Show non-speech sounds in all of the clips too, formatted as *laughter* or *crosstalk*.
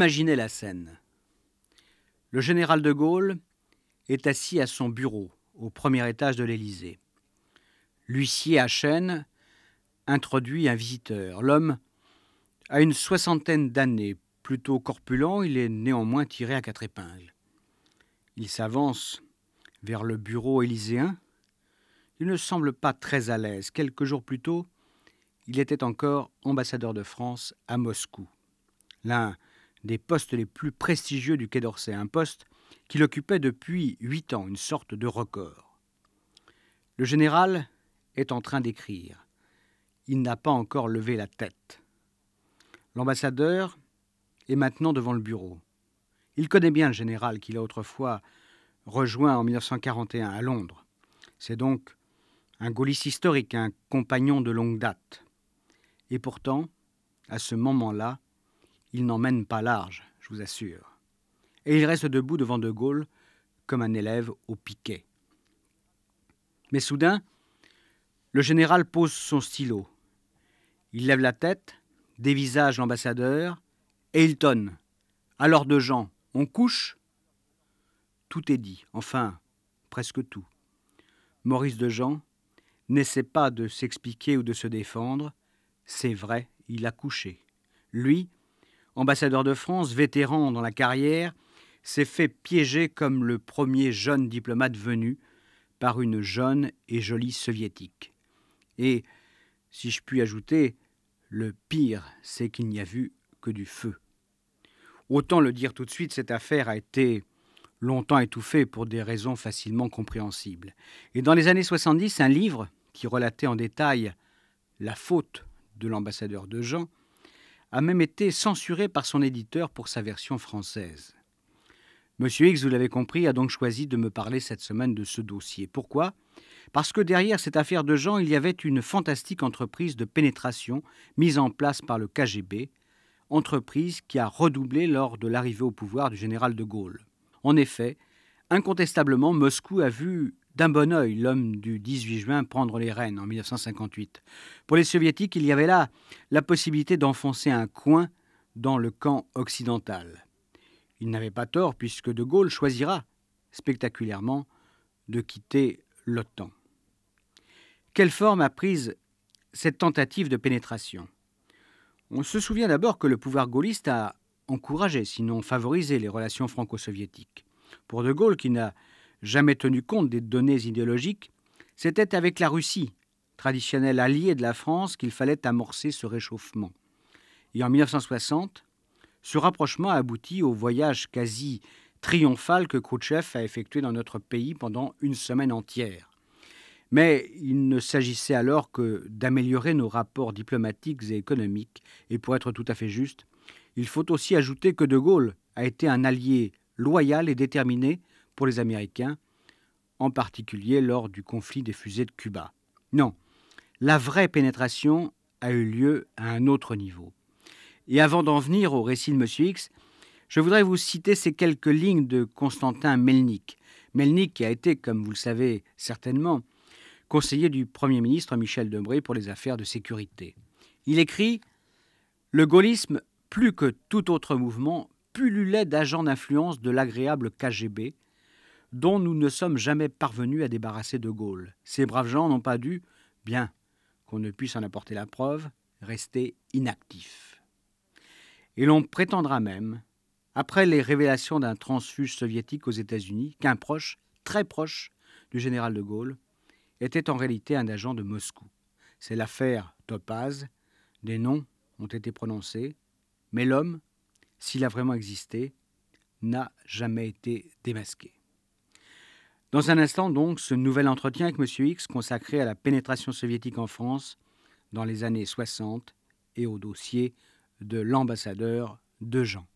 Imaginez la scène. Le général de Gaulle est assis à son bureau au premier étage de l'Élysée. L'huissier à chaîne introduit un visiteur. L'homme a une soixantaine d'années, plutôt corpulent, il est néanmoins tiré à quatre épingles. Il s'avance vers le bureau élyséen. Il ne semble pas très à l'aise. Quelques jours plus tôt, il était encore ambassadeur de France à Moscou, l'un des postes les plus prestigieux du Quai d'Orsay, un poste qu'il occupait depuis huit ans, une sorte de record. Le général est en train d'écrire. Il n'a pas encore levé la tête. L'ambassadeur est maintenant devant le bureau. Il connaît bien le général qu'il a autrefois rejoint en 1941 à Londres. C'est donc un gaulliste historique, un compagnon de longue date. Et pourtant, à ce moment-là, il n'emmène pas large, je vous assure. Et il reste debout devant De Gaulle comme un élève au piquet. Mais soudain, le général pose son stylo. Il lève la tête, dévisage l'ambassadeur, et il tonne. Alors de Jean, on couche? Tout est dit, enfin, presque tout. Maurice de Jean n'essaie pas de s'expliquer ou de se défendre. C'est vrai, il a couché. Lui, ambassadeur de France, vétéran dans la carrière, s'est fait piéger comme le premier jeune diplomate venu par une jeune et jolie soviétique. Et, si je puis ajouter, le pire, c'est qu'il n'y a vu que du feu. Autant le dire tout de suite, cette affaire a été longtemps étouffée pour des raisons facilement compréhensibles. Et dans les années 70, un livre qui relatait en détail la faute de l'ambassadeur de Jean a même été censuré par son éditeur pour sa version française. Monsieur X, vous l'avez compris, a donc choisi de me parler cette semaine de ce dossier. Pourquoi? Parce que derrière cette affaire de Jean, il y avait une fantastique entreprise de pénétration mise en place par le KGB, entreprise qui a redoublé lors de l'arrivée au pouvoir du général de Gaulle. En effet, incontestablement, Moscou a vu d'un bon œil l'homme du 18 juin prendre les rênes en 1958. Pour les soviétiques, il y avait là la possibilité d'enfoncer un coin dans le camp occidental. Il n'avait pas tort puisque De Gaulle choisira spectaculairement de quitter l'OTAN. Quelle forme a prise cette tentative de pénétration? On se souvient d'abord que le pouvoir gaulliste a encouragé, sinon favorisé, les relations franco-soviétiques. Pour De Gaulle, qui n'a jamais tenu compte des données idéologiques, c'était avec la Russie, traditionnel allié de la France, qu'il fallait amorcer ce réchauffement. Et en 1960, ce rapprochement a abouti au voyage quasi triomphal que Khrouchtchev a effectué dans notre pays pendant une semaine entière. Mais il ne s'agissait alors que d'améliorer nos rapports diplomatiques et économiques, et pour être tout à fait juste, il faut aussi ajouter que De Gaulle a été un allié loyal et déterminé pour les Américains, en particulier lors du conflit des fusées de Cuba. Non, la vraie pénétration a eu lieu à un autre niveau. Et avant d'en venir au récit de M. X, je voudrais vous citer ces quelques lignes de Constantin Melnik. Melnik a été, comme vous le savez certainement, conseiller du Premier ministre Michel Debré pour les affaires de sécurité. Il écrit Le gaullisme, plus que tout autre mouvement, pullulait d'agents d'influence de l'agréable KGB, dont nous ne sommes jamais parvenus à débarrasser de Gaulle. Ces braves gens n'ont pas dû, bien qu'on ne puisse en apporter la preuve, rester inactifs. Et l'on prétendra même, après les révélations d'un transfuge soviétique aux États-Unis, qu'un proche, très proche du général de Gaulle, était en réalité un agent de Moscou. C'est l'affaire Topaz. Des noms ont été prononcés, mais l'homme, s'il a vraiment existé, n'a jamais été démasqué. Dans un instant, donc, ce nouvel entretien avec M. X consacré à la pénétration soviétique en France dans les années 60 et au dossier de l'ambassadeur de Jean.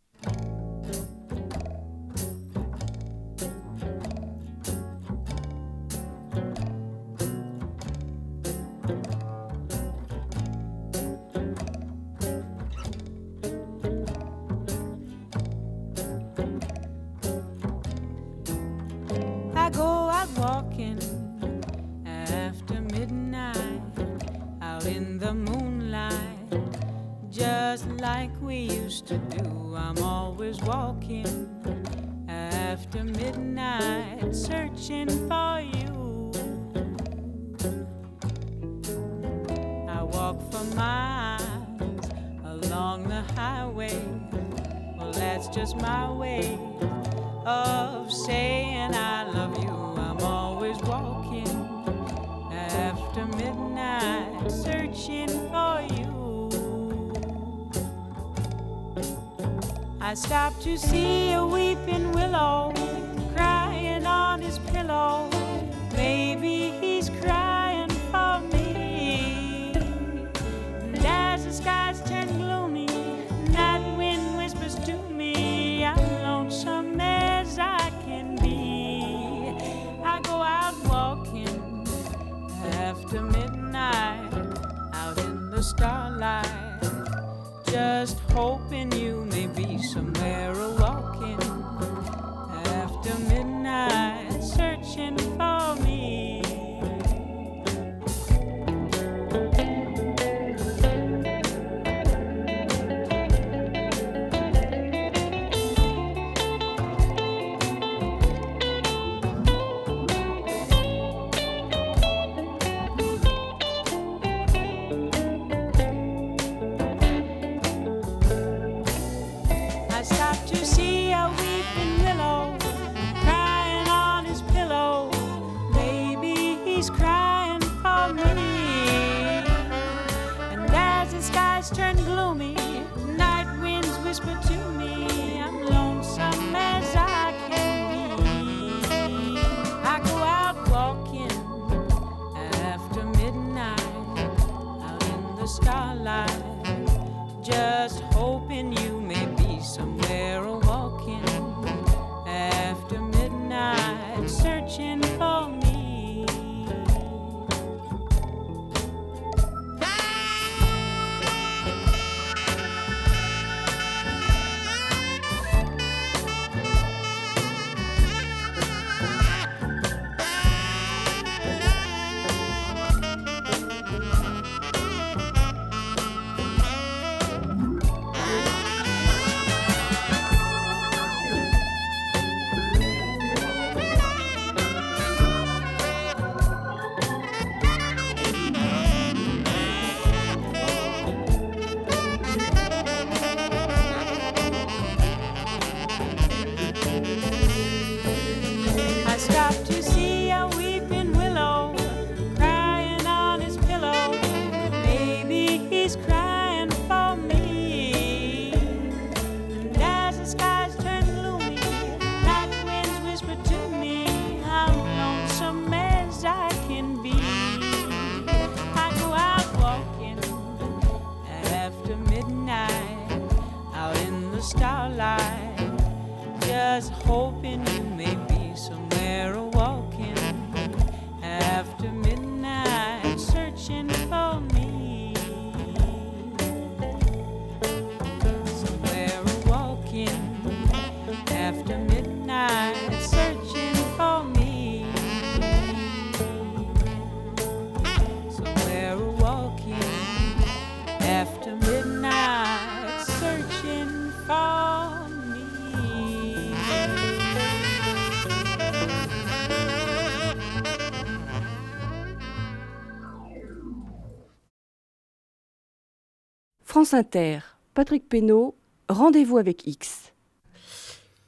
France Inter, Patrick Pénaud, rendez-vous avec X.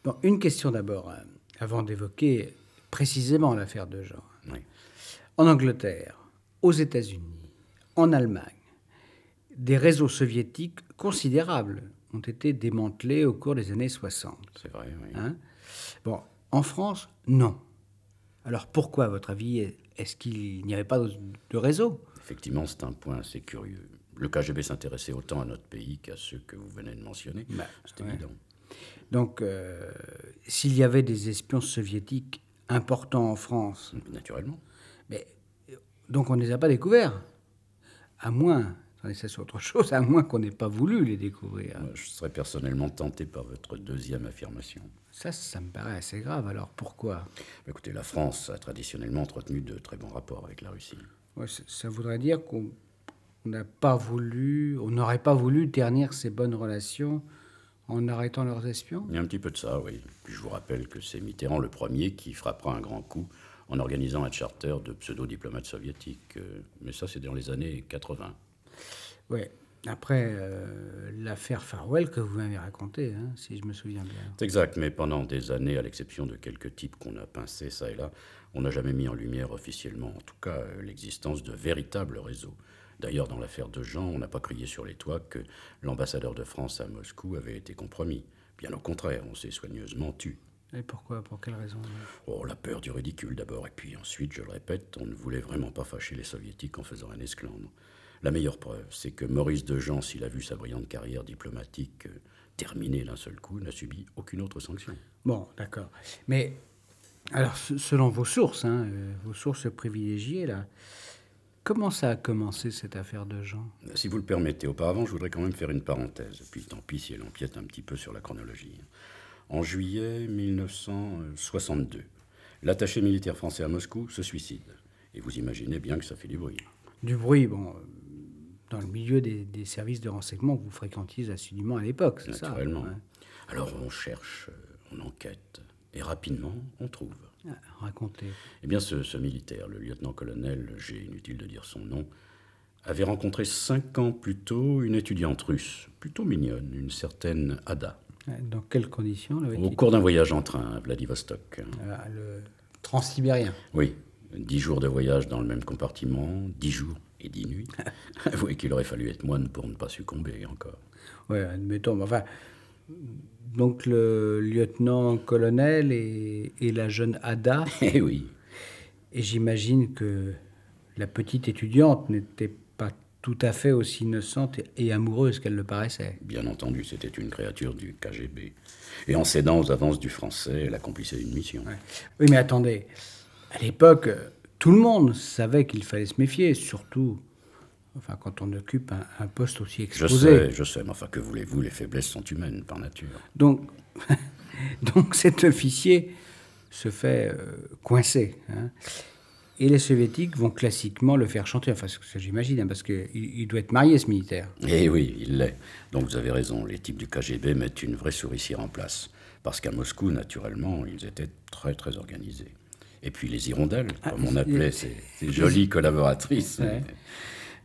Bon, une question d'abord, hein, avant d'évoquer précisément l'affaire de Jean. Oui. En Angleterre, aux États-Unis, en Allemagne, des réseaux soviétiques considérables ont été démantelés au cours des années 60. C'est vrai, oui. hein? bon, en France, non. Alors pourquoi, à votre avis, est-ce qu'il n'y avait pas de de réseau? Effectivement, c'est un point assez curieux. Le KGB s'intéressait autant à notre pays qu'à ceux que vous venez de mentionner. Bah, c'est ouais. évident. Donc, euh, s'il y avait des espions soviétiques importants en France, Naturellement. mais, donc on ne les a pas découverts. À moins, attendez, ça c'est autre chose, à moins qu'on n'ait pas voulu les découvrir. Moi, je serais personnellement tenté par votre deuxième affirmation. Ça, ça me paraît assez grave. Alors pourquoi? Écoutez, la France a traditionnellement entretenu de très bons rapports avec la Russie. Ouais, ça, ça voudrait dire qu'on on n'a pas voulu, on n'aurait pas voulu ternir ces bonnes relations en arrêtant leurs espions Il y a un petit peu de ça, oui. Puis je vous rappelle que c'est Mitterrand le premier qui frappera un grand coup en organisant un charter de pseudo-diplomates soviétiques. Euh, Mais ça, c'est dans les années 80. Oui. Après euh, l'affaire Farwell que vous m'avez racontée, hein, si je me souviens bien. C'est exact, mais pendant des années, à l'exception de quelques types qu'on a pincés ça et là, on n'a jamais mis en lumière officiellement, en tout cas, euh, l'existence de véritables réseaux. D'ailleurs, dans l'affaire de Jean, on n'a pas crié sur les toits que l'ambassadeur de France à Moscou avait été compromis. Bien au contraire, on s'est soigneusement tu. Et pourquoi Pour quelle raison? Oh, la peur du ridicule d'abord, et puis ensuite, je le répète, on ne voulait vraiment pas fâcher les soviétiques en faisant un esclandre. La meilleure preuve, c'est que Maurice Dejean, s'il a vu sa brillante carrière diplomatique euh, terminée d'un seul coup, n'a subi aucune autre sanction. Bon, d'accord. Mais alors, se- selon vos sources, hein, euh, vos sources privilégiées, là, comment ça a commencé cette affaire de Jean? Si vous le permettez, auparavant, je voudrais quand même faire une parenthèse, puis tant pis si elle empiète un petit peu sur la chronologie. En juillet 1962, l'attaché militaire français à Moscou se suicide. Et vous imaginez bien que ça fait du bruit. Du bruit, bon, euh, dans le milieu des, des services de renseignement que vous fréquentiez assidûment à l'époque, c'est ça? Naturellement. hein Alors on cherche, euh, on enquête, et rapidement, on trouve. Ah, Racontez. Eh bien, ce, ce militaire, le lieutenant-colonel, j'ai inutile de dire son nom, avait rencontré cinq ans plus tôt une étudiante russe, plutôt mignonne, une certaine Ada, Euh, Dans quelles conditions au cours d'un voyage en train à Vladivostok. Ah, Le transsibérien. Oui, dix jours de voyage dans le même compartiment, dix jours et dix nuits. *laughs* Avouez qu'il aurait fallu être moine pour ne pas succomber encore. Oui, admettons. mais Enfin, donc le lieutenant-colonel et, et la jeune Ada, *laughs* Eh oui, et j'imagine que la petite étudiante n'était pas tout à fait aussi innocente et, et amoureuse qu'elle le paraissait. bien entendu, c'était une créature du KGB. Et en cédant aux avances du français, elle accomplissait une mission. Oui, mais attendez, à l'époque, tout le monde savait qu'il fallait se méfier, surtout enfin, quand on occupe un, un poste aussi Je exposé. sais, je sais, mais enfin, que voulez-vous, les faiblesses sont humaines par nature. Donc, *laughs* donc cet officier se fait euh, coincer. hein. Et les soviétiques vont classiquement le faire chanter. Enfin, c'est ce que j'imagine, hein, parce qu'il il doit être marié, ce militaire. Eh oui, il l'est. Donc vous avez raison, les types du KGB mettent une vraie souricière en place. Parce qu'à Moscou, naturellement, ils étaient très, très organisés. Et puis les hirondelles, comme on appelait ces, ces jolies collaboratrices. Ouais.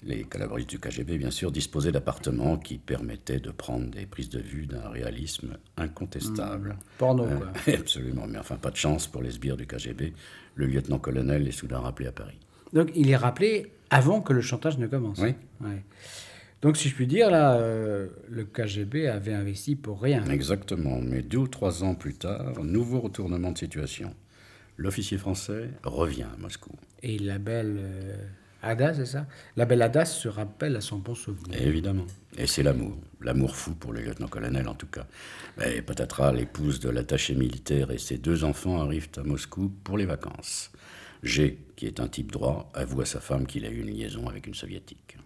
Les collaboratrices du KGB, bien sûr, disposaient d'appartements qui permettaient de prendre des prises de vue d'un réalisme incontestable. Porno, Euh, quoi. *laughs* absolument, mais enfin, pas de chance pour les sbires du KGB. Le lieutenant-colonel est soudain rappelé à Paris. Donc, il est rappelé avant que le chantage ne commence. Oui. Ouais. Donc, si je puis dire, là, euh, le KGB avait investi pour rien. Exactement, mais deux ou trois ans plus tard, nouveau retournement de situation. L'officier français revient à Moscou. Et la belle euh, Ada, c'est ça? La belle Ada se rappelle à son bon souvenir. Évidemment. Et c'est l'amour. L'amour fou pour le lieutenant-colonel, en tout cas. Mais patatras, l'épouse de l'attaché militaire et ses deux enfants arrivent à Moscou pour les vacances. G, qui est un type droit, avoue à sa femme qu'il a eu une liaison avec une soviétique.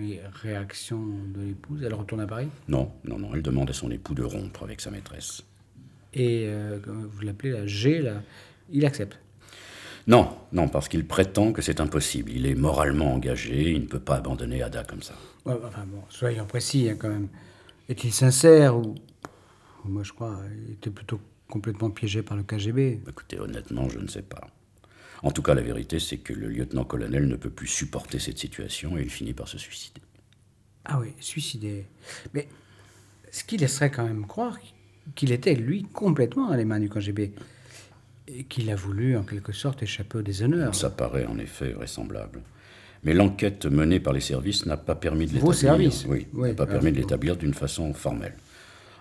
Et réaction de l'épouse, elle retourne à Paris? Non, non, non, elle demande à son époux de rompre avec sa maîtresse. Et euh, vous l'appelez la G, là, il accepte. Non, non, parce qu'il prétend que c'est impossible. Il est moralement engagé, il ne peut pas abandonner Ada comme ça. Ouais, enfin bon, soyons précis hein, quand même. Est-il sincère ou moi je crois il était plutôt complètement piégé par le KGB. Écoutez, honnêtement, je ne sais pas. En tout cas, la vérité, c'est que le lieutenant-colonel ne peut plus supporter cette situation et il finit par se suicider. Ah oui, suicidé. Mais ce qui laisserait quand même croire qu'il était lui complètement dans les mains du KGB et qu'il a voulu en quelque sorte échapper au déshonneur. Ça paraît en effet vraisemblable. Mais l'enquête menée par les services n'a pas permis de Vos l'établir. services Oui, Oui, n'a pas ah, permis de l'établir d'une façon formelle.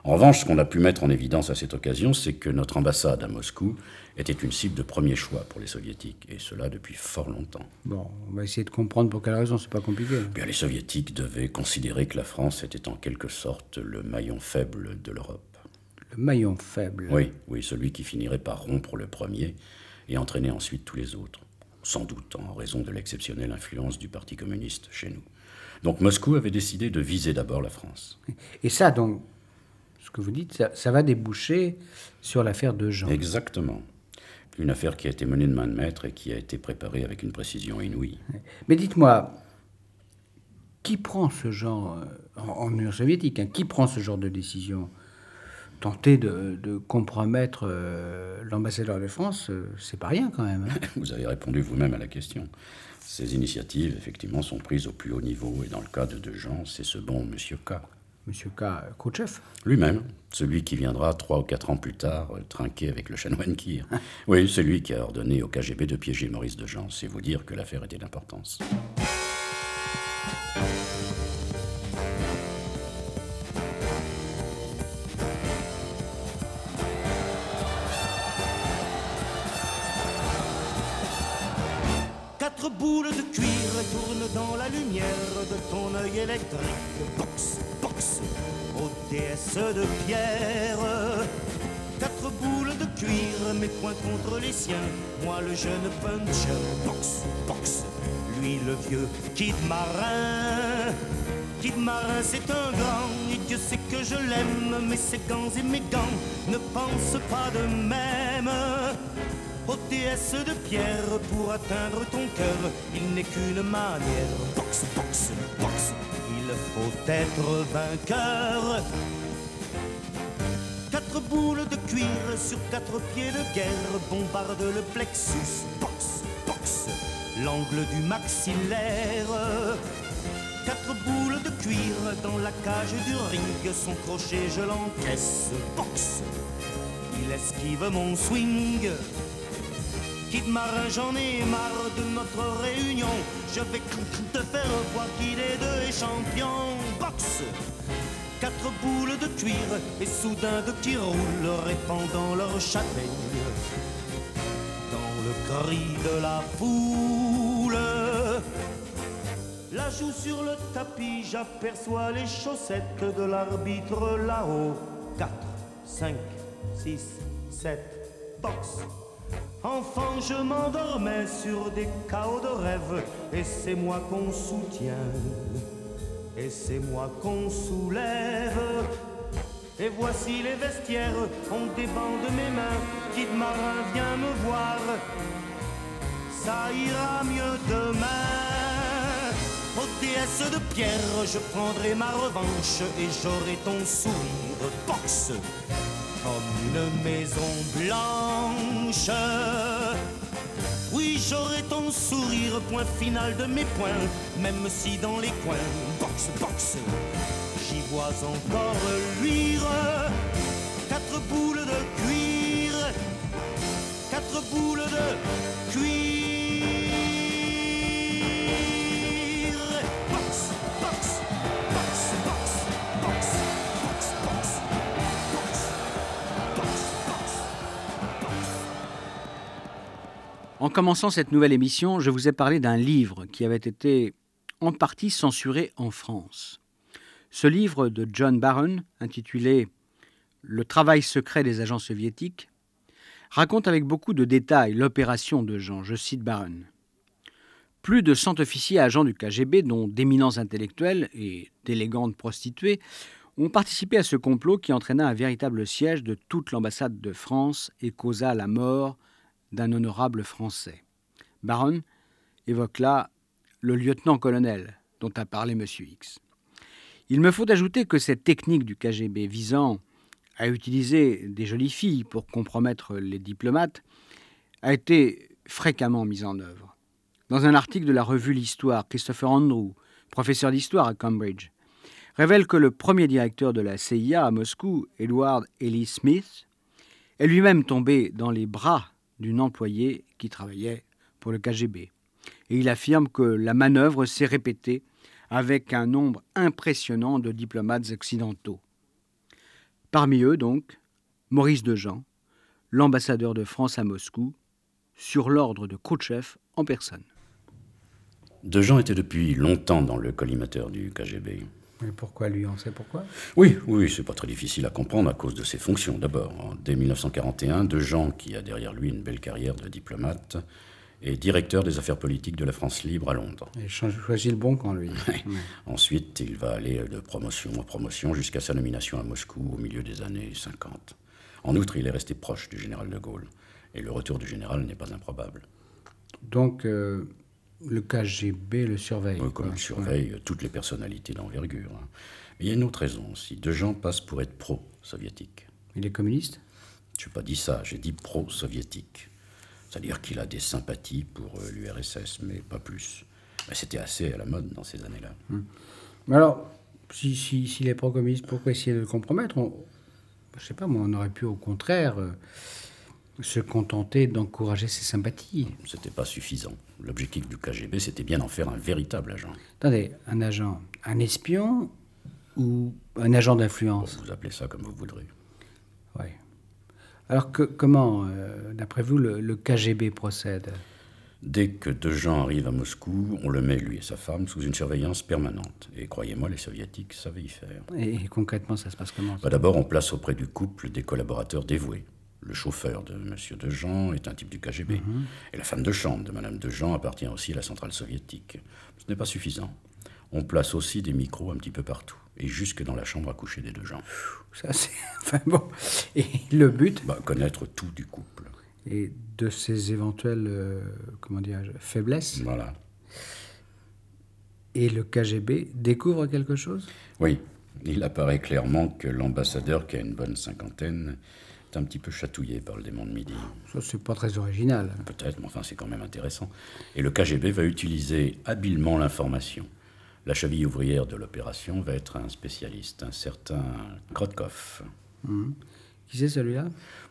En revanche, ce qu'on a pu mettre en évidence à cette occasion, c'est que notre ambassade à Moscou était une cible de premier choix pour les soviétiques, et cela depuis fort longtemps. Bon, on va essayer de comprendre pour quelle raison, c'est pas compliqué. Bien, les soviétiques devaient considérer que la France était en quelque sorte le maillon faible de l'Europe. Le maillon faible. Oui, oui, celui qui finirait par rompre le premier et entraîner ensuite tous les autres, sans doute en raison de l'exceptionnelle influence du Parti communiste chez nous. Donc Moscou avait décidé de viser d'abord la France. Et ça, donc, ce que vous dites, ça, ça va déboucher sur l'affaire de Jean. Exactement. Une affaire qui a été menée de main de maître et qui a été préparée avec une précision inouïe. Mais dites-moi, qui prend ce genre, euh, en, en Union soviétique, hein, qui prend ce genre de décision Tenter de, de compromettre euh, l'ambassadeur de France, euh, c'est pas rien quand même. hein. *laughs* Vous avez répondu vous-même à la question. Ces initiatives, effectivement, sont prises au plus haut niveau. Et dans le cas de deux gens, c'est ce bon Monsieur K. Monsieur K. Khrouchtchev. Lui-même, celui qui viendra trois ou quatre ans plus tard euh, trinquer avec le chanoine Kir. *laughs* Oui, c'est lui qui a ordonné au KGB de piéger Maurice de Jean. C'est vous dire que l'affaire était d'importance. Box, box, aux déesses de pierre. Quatre boules de cuir, mes poings contre les siens. Moi le jeune puncher. Box, box, lui le vieux kid marin. Kid marin, c'est un grand, et Dieu sait que je l'aime. Mais ses gants et mes gants ne pensent pas de même. Ô de pierre, pour atteindre ton cœur, il n'est qu'une manière. Box, box, box, il faut être vainqueur. Quatre boules de cuir sur quatre pieds de guerre bombardent le plexus. Box, box, l'angle du maxillaire. Quatre boules de cuir dans la cage du ring, son crochet je l'encaisse. Box, il esquive mon swing. Kid marin, j'en ai marre de notre réunion. Je vais te faire voir qui des deux est champion. Boxe Quatre boules de cuir et soudain de qui roulent, répandant leur châtaigne dans le cri de la foule. La joue sur le tapis, j'aperçois les chaussettes de l'arbitre là-haut. 4, 5, 6, 7, boxe. Enfant, je m'endormais sur des chaos de rêve, et c'est moi qu'on soutient, et c'est moi qu'on soulève. Et voici les vestiaires, on débande mes mains, Kid Marin vient me voir, ça ira mieux demain. Ô déesse de pierre, je prendrai ma revanche, et j'aurai ton sourire boxe comme une maison blanche. Oui, j'aurai ton sourire, point final de mes points, même si dans les coins, boxe, boxe, j'y vois encore luire quatre boules de cuir, quatre boules de cuir. En commençant cette nouvelle émission, je vous ai parlé d'un livre qui avait été en partie censuré en France. Ce livre de John Barron, intitulé Le travail secret des agents soviétiques, raconte avec beaucoup de détails l'opération de Jean. Je cite Barron. Plus de 100 officiers agents du KGB, dont d'éminents intellectuels et d'élégantes prostituées, ont participé à ce complot qui entraîna un véritable siège de toute l'ambassade de France et causa la mort d'un honorable Français. Baron évoque là le lieutenant-colonel dont a parlé M. X. Il me faut ajouter que cette technique du KGB visant à utiliser des jolies filles pour compromettre les diplomates a été fréquemment mise en œuvre. Dans un article de la revue L'Histoire, Christopher Andrew, professeur d'histoire à Cambridge, révèle que le premier directeur de la CIA à Moscou, Edward Ellis Smith, est lui-même tombé dans les bras d'une employée qui travaillait pour le KGB. Et il affirme que la manœuvre s'est répétée avec un nombre impressionnant de diplomates occidentaux. Parmi eux, donc, Maurice Dejean, l'ambassadeur de France à Moscou, sur l'ordre de Khrouchtchev en personne. Dejean était depuis longtemps dans le collimateur du KGB. Mais pourquoi lui On sait pourquoi? Oui, oui, c'est pas très difficile à comprendre à cause de ses fonctions. D'abord, dès 1941, Dejean, qui a derrière lui une belle carrière de diplomate, est directeur des affaires politiques de la France libre à Londres. Il choisit le bon camp, lui. *laughs* Ouais. Ensuite, il va aller de promotion en promotion jusqu'à sa nomination à Moscou au milieu des années 50. En outre, il est resté proche du général de Gaulle. Et le retour du général n'est pas improbable. Donc, euh, le KGB le surveille. Comme il surveille toutes les personnalités d'envergure. hein. Mais il y a une autre raison aussi. Dejean passe pour être pro-soviétique. Il est communiste? Je n'ai pas dit ça, j'ai dit pro-soviétique. C'est-à-dire qu'il a des sympathies pour euh, l'URSS, mais pas plus. Mais c'était assez à la mode dans ces années-là. Mais alors, si, si, s'il est pro-communiste, pourquoi essayer de le compromettre? On, Je sais pas, moi, on aurait pu au contraire euh, se contenter d'encourager ses sympathies. C'était pas suffisant. L'objectif du KGB, c'était bien d'en faire un véritable agent. Attendez, un agent, un espion ou un agent d'influence? Vous appelez ça comme vous voudrez. Oui. Alors que, comment, euh, d'après vous, le, le KGB procède? Dès que Dejean arrive à Moscou, on le met, lui et sa femme, sous une surveillance permanente. Et croyez-moi, les soviétiques savaient y faire. et, et concrètement, ça se passe comment Bah, D'abord, on place auprès du couple des collaborateurs dévoués. Le chauffeur de M. Dejean est un type du KGB. Et la femme de chambre de Mme Dejean appartient aussi à la centrale soviétique. Ce n'est pas suffisant. On place aussi des micros un petit peu partout. Et jusque dans la chambre à coucher des Dejean. Ça, c'est. *laughs* Enfin bon. Et le but Bah, connaître tout du couple. et de ces éventuelles, euh, comment faiblesses. Voilà. Et le KGB découvre quelque chose? Oui, il apparaît clairement que l'ambassadeur, qui a une bonne cinquantaine, est un petit peu chatouillé par le démon de midi. Ça, c'est pas très original. Peut-être, mais enfin, c'est quand même intéressant. Et le KGB va utiliser habilement l'information. La cheville ouvrière de l'opération va être un spécialiste, un certain Krotkov. Qui c'est celui-là?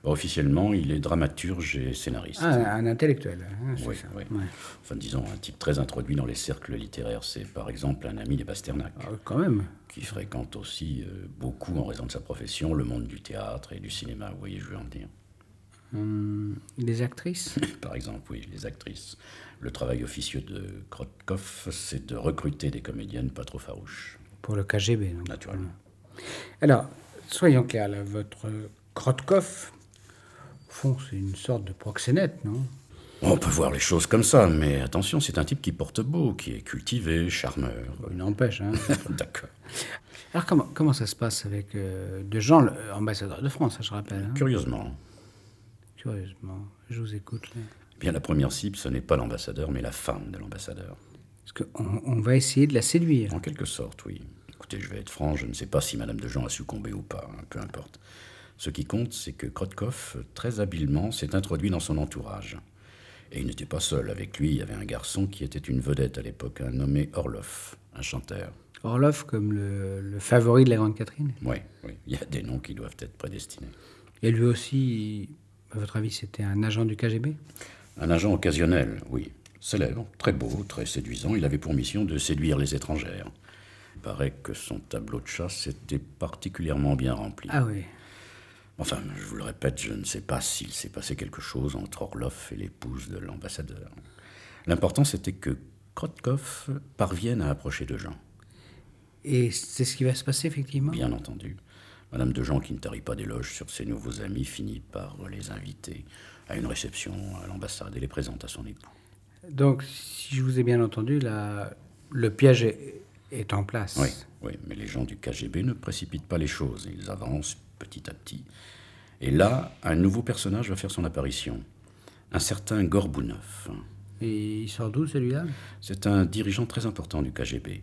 Bon, officiellement, il est dramaturge et scénariste. Ah, un intellectuel. hein, oui, ça. oui. Ouais. Enfin, disons, un type très introduit dans les cercles littéraires. C'est par exemple un ami des Pasternak, Ah, quand même. qui fréquente aussi euh, beaucoup, en raison de sa profession, le monde du théâtre et du cinéma. Vous voyez, je veux en dire. Hum, les actrices? *coughs* Par exemple, oui, les actrices. Le travail officieux de Krotkov, c'est de recruter des comédiennes pas trop farouches, pour le KGB. donc. naturellement. Alors, soyons clairs, là, votre Krotkov, au fond, c'est une sorte de proxénète, non? On peut voir les choses comme ça, mais attention, c'est un type qui porte beau, qui est cultivé, charmeur. Il n'empêche. Hein. *laughs* D'accord. Alors, comment, comment ça se passe avec euh, de Jean, l'ambassadeur de France, ça, je rappelle hein? Curieusement, Curieusement, je vous écoute. là. eh bien la première cible, ce n'est pas l'ambassadeur, mais la femme de l'ambassadeur. Parce qu'on on va essayer de la séduire. En quelque sorte, oui. Écoutez, je vais être franc, je ne sais pas si Madame de Jean a succombé ou pas, hein, peu importe. Ce qui compte, c'est que Krotkov, très habilement, s'est introduit dans son entourage. Et il n'était pas seul. Avec lui, il y avait un garçon qui était une vedette à l'époque, un nommé Orlov, un chanteur. Orlov comme le, le favori de la Grande Catherine. Oui, oui, il y a des noms qui doivent être prédestinés. Et lui aussi, à votre avis, c'était un agent du KGB Un agent occasionnel, oui. Célèbre, très beau, très séduisant. Il avait pour mission de séduire les étrangères. Il paraît que son tableau de chasse était particulièrement bien rempli. Ah oui. Enfin, je vous le répète, je ne sais pas s'il s'est passé quelque chose entre Orlov et l'épouse de l'ambassadeur. L'important, c'était que Krotkov parvienne à approcher de Jean. Et c'est ce qui va se passer, effectivement? Bien entendu. Madame de Jean, qui ne tarit pas d'éloges sur ses nouveaux amis, finit par les inviter à une réception à l'ambassade et les présente à son époux. Donc, si je vous ai bien entendu, la- le piège est, est en place. Oui, oui, mais les gens du KGB ne précipitent pas les choses. Ils avancent petit à petit. Et là, un nouveau personnage va faire son apparition. Un certain Gorbounov. Et il sort d'où, celui-là? C'est un dirigeant très important du KGB.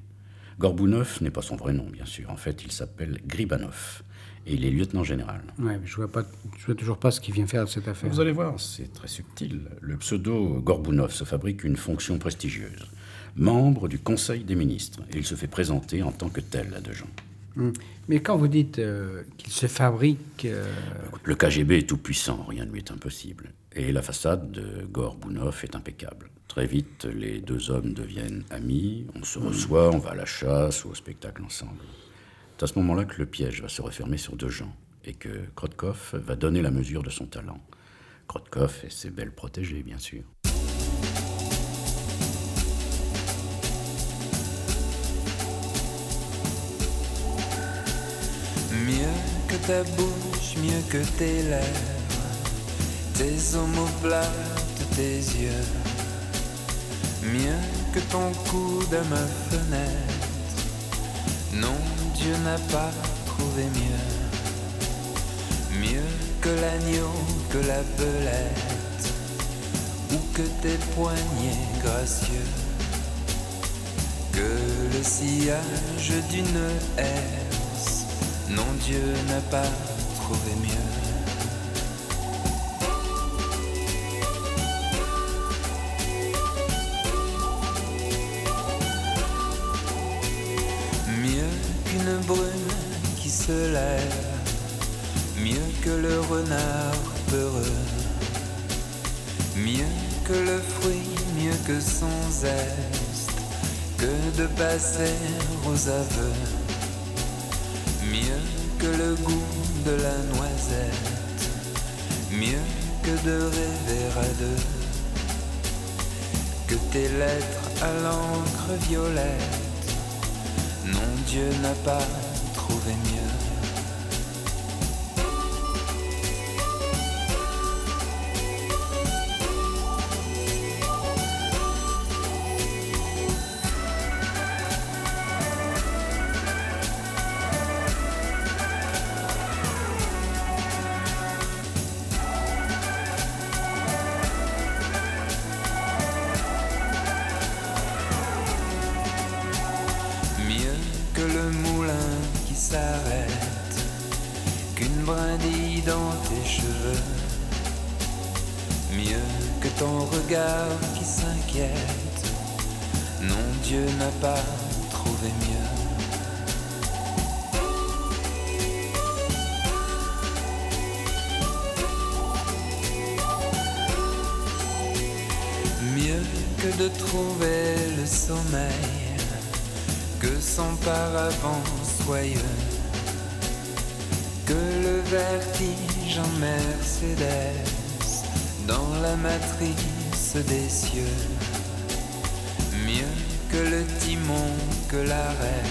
Gorbounov n'est pas son vrai nom, bien sûr. En fait, il s'appelle Gribanov. Et il est lieutenant général. Ouais, mais je vois pas, je vois toujours pas ce qu'il vient faire de cette affaire. Vous allez voir, c'est très subtil. Le pseudo Gorbounov se fabrique une fonction prestigieuse. Membre du Conseil des ministres. Et il se fait présenter en tant que tel à Dejean. Hum. Mais quand vous dites euh, qu'il se fabrique, euh, Le KGB est tout puissant, rien ne lui est impossible. Et la façade de Gorbounov est impeccable. Très vite, les deux hommes deviennent amis, on se reçoit, on va à la chasse ou au spectacle ensemble. C'est à ce moment-là que le piège va se refermer sur deux gens et que Krotkov va donner la mesure de son talent. Krotkov et ses belles protégées, bien sûr. Mieux que ta bouche, mieux que tes lèvres, tes omoplates, tes yeux. Mieux que ton coude à ma fenêtre. Non, Dieu n'a pas trouvé mieux. Mieux que l'agneau, que la belette, ou que tes poignets gracieux. que le sillage d'une herse. Non, Dieu n'a pas trouvé mieux. Mieux qu'une brume qui se lève, mieux que le renard peureux, mieux que le fruit, mieux que son zeste, que de passer aux aveux, mieux que le goût de la noisette, mieux que de rêver à deux, que tes lettres à l'encre violette. Non, Dieu n'a pas trouvé mieux. Pas trouvé mieux. Mieux que de trouver le sommeil que son paravent soyeux, que le vertige en Mercedes dans la matrice des cieux, mieux que le que l'arrêt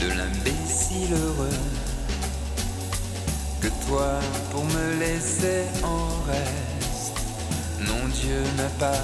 de l'imbécile heureux, que toi pour me laisser en reste, non Dieu n'a pas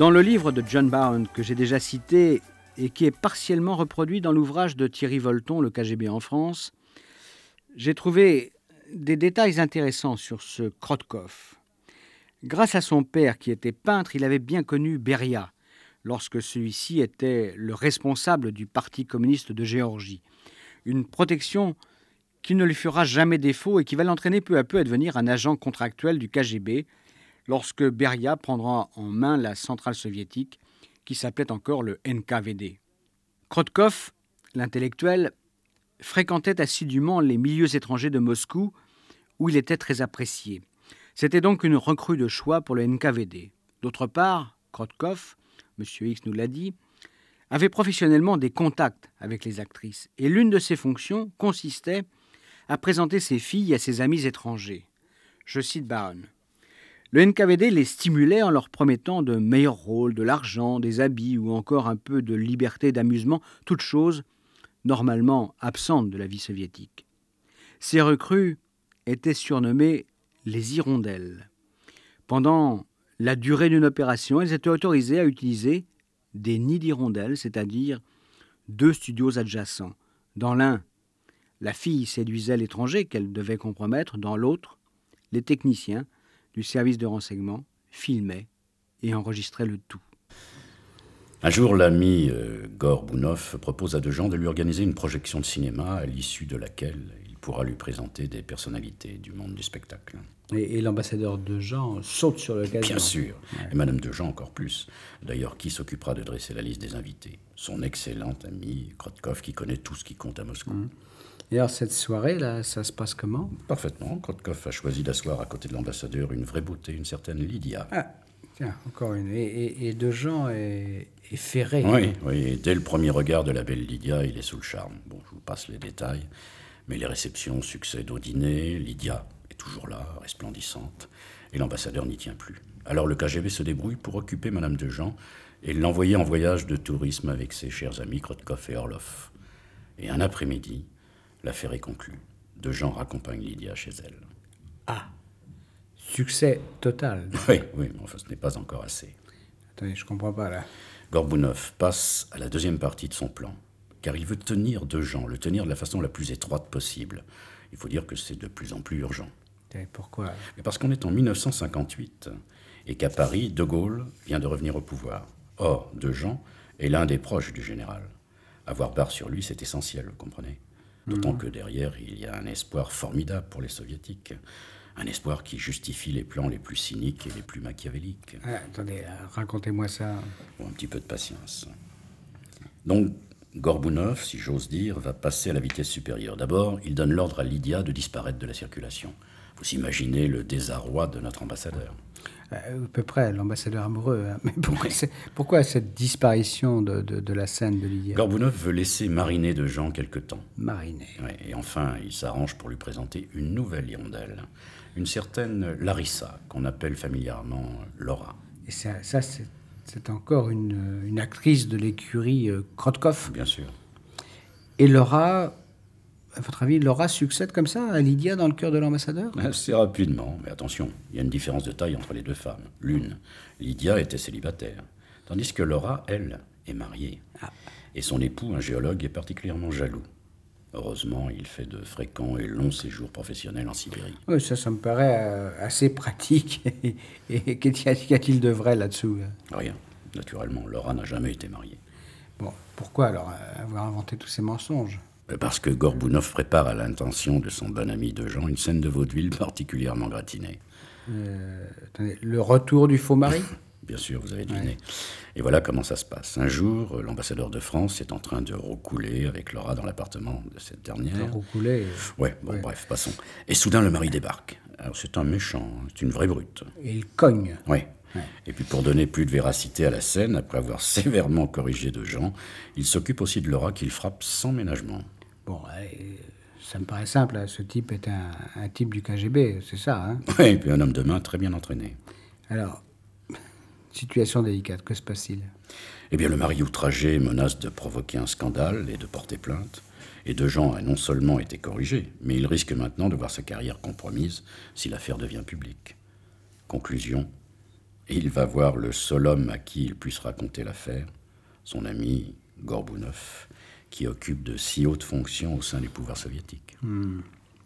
Dans le livre de John Barron que j'ai déjà cité et qui est partiellement reproduit dans l'ouvrage de Thierry Volton, Le KGB en France, j'ai trouvé des détails intéressants sur ce Krotkov. Grâce à son père qui était peintre, il avait bien connu Beria, lorsque celui-ci était le responsable du Parti communiste de Géorgie. Une protection qui ne lui fera jamais défaut et qui va l'entraîner peu à peu à devenir un agent contractuel du KGB, lorsque Beria prendra en main la centrale soviétique qui s'appelait encore le NKVD. Krotkov, l'intellectuel, fréquentait assidûment les milieux étrangers de Moscou où il était très apprécié. C'était donc une recrue de choix pour le NKVD. D'autre part, Krotkov, M. X nous l'a dit, avait professionnellement des contacts avec les actrices et l'une de ses fonctions consistait à présenter ses filles à ses amis étrangers. Je cite Barron. Le NKVD les stimulait en leur promettant de meilleurs rôles, de l'argent, des habits ou encore un peu de liberté d'amusement, toutes choses normalement absentes de la vie soviétique. Ces recrues étaient surnommées les hirondelles. Pendant la durée d'une opération, elles étaient autorisées à utiliser des nids d'hirondelles, c'est-à-dire deux studios adjacents. Dans l'un, la fille séduisait l'étranger qu'elle devait compromettre, dans l'autre, les techniciens du service de renseignement filmaient et enregistraient le tout. Un jour, l'ami euh, Gorbounov propose à Dejean de lui organiser une projection de cinéma à l'issue de laquelle il pourra lui présenter des personnalités du monde du spectacle. Et, et l'ambassadeur de Jean saute sur le gazon. Bien sûr, et Madame Dejean encore plus. D'ailleurs, qui s'occupera de dresser la liste des invités? Son excellent ami Krotkov qui connaît tout ce qui compte à Moscou. Et alors, cette soirée-là, ça se passe comment? Parfaitement, Krotkov a choisi d'asseoir à côté de l'ambassadeur une vraie beauté, une certaine Lydia. Ah, tiens, encore une. Et, et, et de Jean est, est ferré. Oui, oui, et dès le premier regard de la belle Lydia, il est sous le charme. Bon, je vous passe les détails, mais les réceptions succèdent au dîner, Lydia est toujours là, resplendissante, et l'ambassadeur n'y tient plus. Alors le KGB se débrouille pour occuper Madame de Jean et l'envoyer en voyage de tourisme avec ses chers amis Krotkov et Orlov. Et un après-midi, l'affaire est conclue. De Jean raccompagne Lydia chez elle. Succès total. *laughs* Oui, oui, mais enfin, ce n'est pas encore assez. Attendez, je comprends pas là. Gorbounov passe à la deuxième partie de son plan, car il veut tenir De Jean, le tenir de la façon la plus étroite possible. Il faut dire que c'est de plus en plus urgent. Et pourquoi? Mais parce qu'on est en 1958 et qu'à Paris, De Gaulle vient de revenir au pouvoir. Or, De Jean est l'un des proches du général. Avoir barre sur lui, c'est essentiel, vous comprenez? D'autant que derrière, il y a un espoir formidable pour les soviétiques. Un espoir qui justifie les plans les plus cyniques et les plus machiavéliques. Ah, Attendez, euh, racontez-moi ça. Bon, un petit peu de patience. Donc, Gorbounov, si j'ose dire, va passer à la vitesse supérieure. D'abord, il donne l'ordre à Lydia de disparaître de la circulation. Vous imaginez le désarroi de notre ambassadeur. Euh, à peu près, l'ambassadeur amoureux. hein. *laughs* Mais pourquoi, cette disparition de, de- de la scène de Lydia Gorbounov veut laisser mariner de Jean quelque temps. Marinée. Ouais, et enfin, il s'arrange pour lui présenter une nouvelle hirondelle, une certaine Larissa, qu'on appelle familièrement Laura. Et ça, ça, c'est, encore une, une actrice de l'écurie euh, Krotkov. Bien sûr. Et Laura, à votre avis, Laura succède comme ça à Lydia dans le cœur de l'ambassadeur? Assez rapidement, mais attention, il y a une différence de taille entre les deux femmes. L'une, Lydia, était célibataire, tandis que Laura, elle, est mariée. Et son époux, un géologue, est particulièrement jaloux. Heureusement, il fait de fréquents et longs séjours professionnels en Sibérie. Oui, ça, ça me paraît euh, assez pratique. *laughs* Et qu'y a-t-il de vrai là-dessous là? Rien. Naturellement, Laura n'a jamais été mariée. Bon, pourquoi alors euh, avoir inventé tous ces mensonges? Parce que Gorbounov prépare à l'intention de son bon ami de Jean une scène de vaudeville particulièrement gratinée. Euh, attendez, Le retour du faux mari *laughs* Bien sûr, vous avez deviné. Et voilà comment ça se passe. Un jour, euh, l'ambassadeur de France est en train de roucouler avec Laura dans l'appartement de cette dernière. Roucoulé. Ouais, bon, bref, passons. Et soudain, le mari débarque. Alors, c'est un méchant, hein, c'est une vraie brute. Et il cogne. Oui. Et puis, pour donner plus de véracité à la scène, après avoir *laughs* sévèrement corrigé de Jean, il s'occupe aussi de Laura qu'il frappe sans ménagement. Bon, ça me paraît simple. hein. Ce type est un, un type du KGB, c'est ça. Hein *laughs* Oui, et puis un homme de main très bien entraîné. alors, situation délicate, que se passe-t-il? Eh bien, le mari outragé menace de provoquer un scandale et de porter plainte. Et De Jean a non seulement été corrigé, mais il risque maintenant de voir sa carrière compromise si l'affaire devient publique. Conclusion, il va voir le seul homme à qui il puisse raconter l'affaire, son ami Gorbounov, qui occupe de si hautes fonctions au sein du pouvoir soviétique.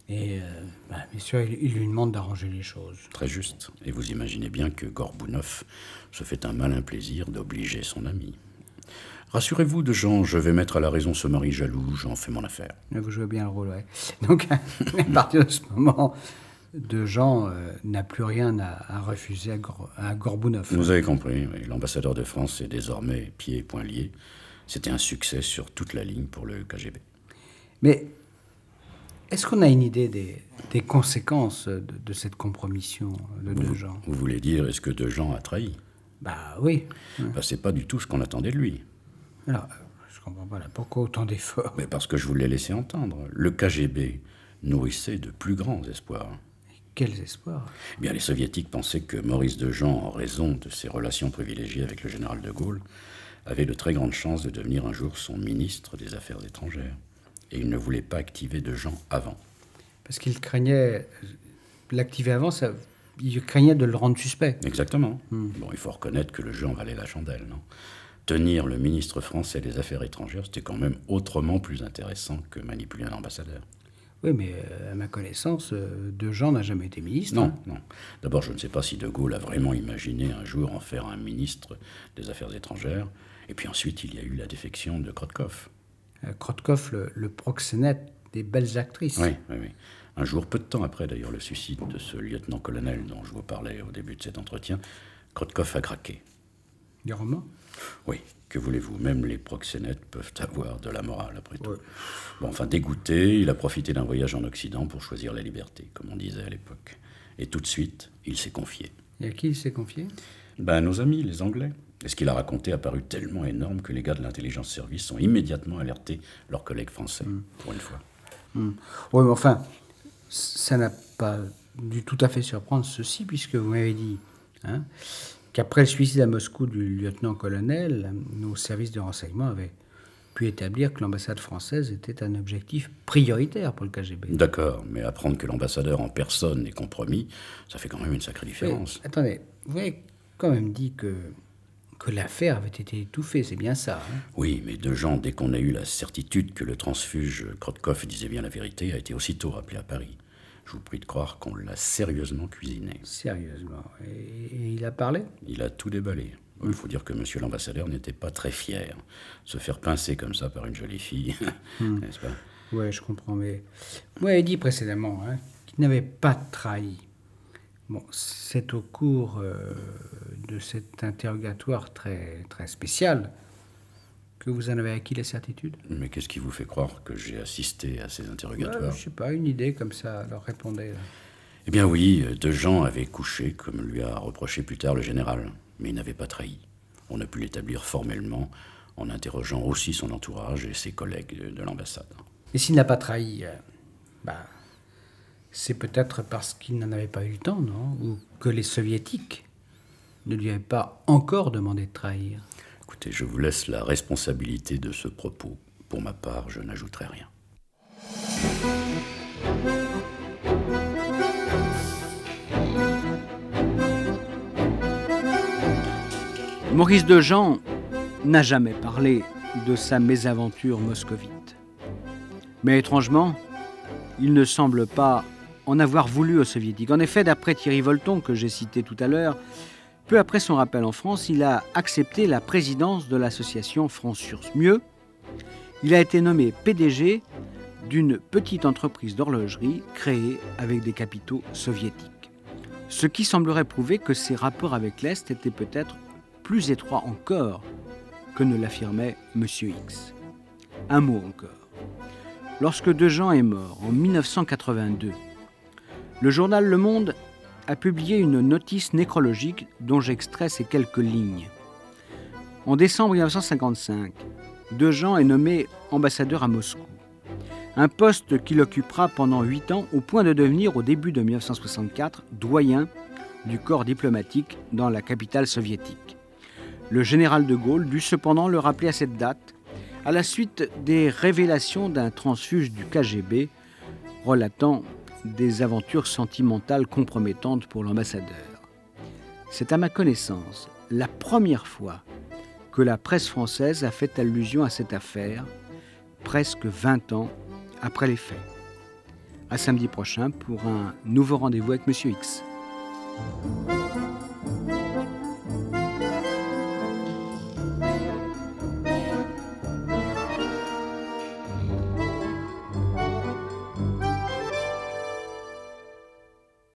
Et euh, bah, bien sûr, il, il lui demande d'arranger les choses. Très juste. Et vous imaginez bien que Gorbounov se fait un malin plaisir d'obliger son ami. Rassurez-vous, de Jean, je vais mettre à la raison ce mari jaloux, j'en fais mon affaire. Vous jouez bien le rôle, ouais. Donc, *laughs* à partir de ce moment, De Jean euh, n'a plus rien à, à refuser à, Gor- à Gorbounov. Vous avez compris, oui, l'ambassadeur de France est désormais pieds et poings liés. C'était un succès sur toute la ligne pour le KGB. Mais est-ce qu'on a une idée des, des conséquences de, de cette compromission de De Jean Vous voulez dire, est-ce que De Jean a trahi? Bah oui. ben, C'est pas du tout ce qu'on attendait de lui. Alors, je comprends pas là. Pourquoi autant d'efforts? Mais parce que je vous l'ai laissé entendre. Le KGB nourrissait de plus grands espoirs. Quels espoirs? Eh bien, les soviétiques pensaient que Maurice de Jean, en raison de ses relations privilégiées avec le général de Gaulle, avait de très grandes chances de devenir un jour son ministre des Affaires étrangères. Et ils ne voulaient pas activer de Jean avant. Parce qu'il craignait. L'activer avant, ça, il craignait de le rendre suspect. Exactement. Bon, il faut reconnaître que le jeu en valait la chandelle, non? Tenir le ministre français des Affaires étrangères, c'était quand même autrement plus intéressant que manipuler un ambassadeur. Oui, mais euh, à ma connaissance, euh, De Jean n'a jamais été ministre. Non, hein. non. D'abord, je ne sais pas si De Gaulle a vraiment imaginé un jour en faire un ministre des Affaires étrangères. Et puis ensuite, il y a eu la défection de Krotkov. Euh, Krotkov, le, le proxénète des belles actrices. Oui, oui, oui. Un jour, peu de temps après d'ailleurs le suicide de ce lieutenant-colonel dont je vous parlais au début de cet entretien, Krotkov a craqué. Des romans? Oui, que voulez-vous, même les proxénètes peuvent avoir de la morale après tout. Bon, enfin, dégoûté, il a profité d'un voyage en Occident pour choisir la liberté, comme on disait à l'époque. Et tout de suite, il s'est confié. Et à qui il s'est confié? Ben, nos amis, les Anglais. Et ce qu'il a raconté a paru tellement énorme que les gars de l'intelligence service ont immédiatement alerté leurs collègues français, pour une fois. Oui, mais enfin, ça n'a pas dû tout à fait surprendre ceci, puisque vous m'avez dit hein, qu'après le suicide à Moscou du lieutenant-colonel, nos services de renseignement avaient pu établir que l'ambassade française était un objectif prioritaire pour le KGB. D'accord, mais apprendre que l'ambassadeur en personne est compromis, ça fait quand même une sacrée différence. Mais, attendez, vous avez quand même dit que, que l'affaire avait été étouffée, c'est bien ça. hein? Oui, mais de gens, dès qu'on a eu la certitude que le transfuge Krotkov disait bien la vérité, a été aussitôt rappelé à Paris. Je vous prie de croire qu'on l'a sérieusement cuisiné. Sérieusement. Et, et il a parlé? Il a tout déballé. Il faut dire que monsieur l'ambassadeur n'était pas très fier. Se faire pincer comme ça par une jolie fille, *laughs* n'est-ce pas? Oui, je comprends, mais vous avez dit précédemment hein, qu'il n'avait pas trahi. Bon, c'est au cours euh, de cet interrogatoire très, très spécial que vous en avez acquis la certitude? Mais qu'est-ce qui vous fait croire que j'ai assisté à ces Ouais, interrogatoires? Je sais pas, une idée comme ça, répondez. là. Eh bien oui, deux gens avaient couché, comme lui a reproché plus tard le général, mais il n'avait pas trahi. On a pu l'établir formellement en interrogeant aussi son entourage et ses collègues de, de l'ambassade. Et s'il n'a pas trahi, euh, bah, c'est peut-être parce qu'il n'en avait pas eu le temps, non? Ou que les soviétiques ne lui avaient pas encore demandé de trahir. Écoutez, je vous laisse la responsabilité de ce propos. Pour ma part, je n'ajouterai rien. Maurice Dejean n'a jamais parlé de sa mésaventure moscovite. Mais étrangement, il ne semble pas en avoir voulu aux soviétiques. En effet, d'après Thierry Volton, que j'ai cité tout à l'heure, peu après son rappel en France, il a accepté la présidence de l'association France-Urs. Mieux, il a été nommé PDG d'une petite entreprise d'horlogerie créée avec des capitaux soviétiques. Ce qui semblerait prouver que ses rapports avec l'Est étaient peut-être plus étroits encore que ne l'affirmait M. X. Un mot encore. Lorsque Dejean est mort en 1982, le journal Le Monde a publié une notice nécrologique dont j'extrais ces quelques lignes. En décembre 1955, Dejean est nommé ambassadeur à Moscou, un poste qu'il occupera pendant huit ans au point de devenir au début de 1964 doyen du corps diplomatique dans la capitale soviétique. Le général de Gaulle dut cependant le rappeler à cette date, à la suite des révélations d'un transfuge du KGB relatant des aventures sentimentales compromettantes pour l'ambassadeur. C'est à ma connaissance la première fois que la presse française a fait allusion à cette affaire, presque 20 ans après les faits. À samedi prochain pour un nouveau rendez-vous avec Monsieur X.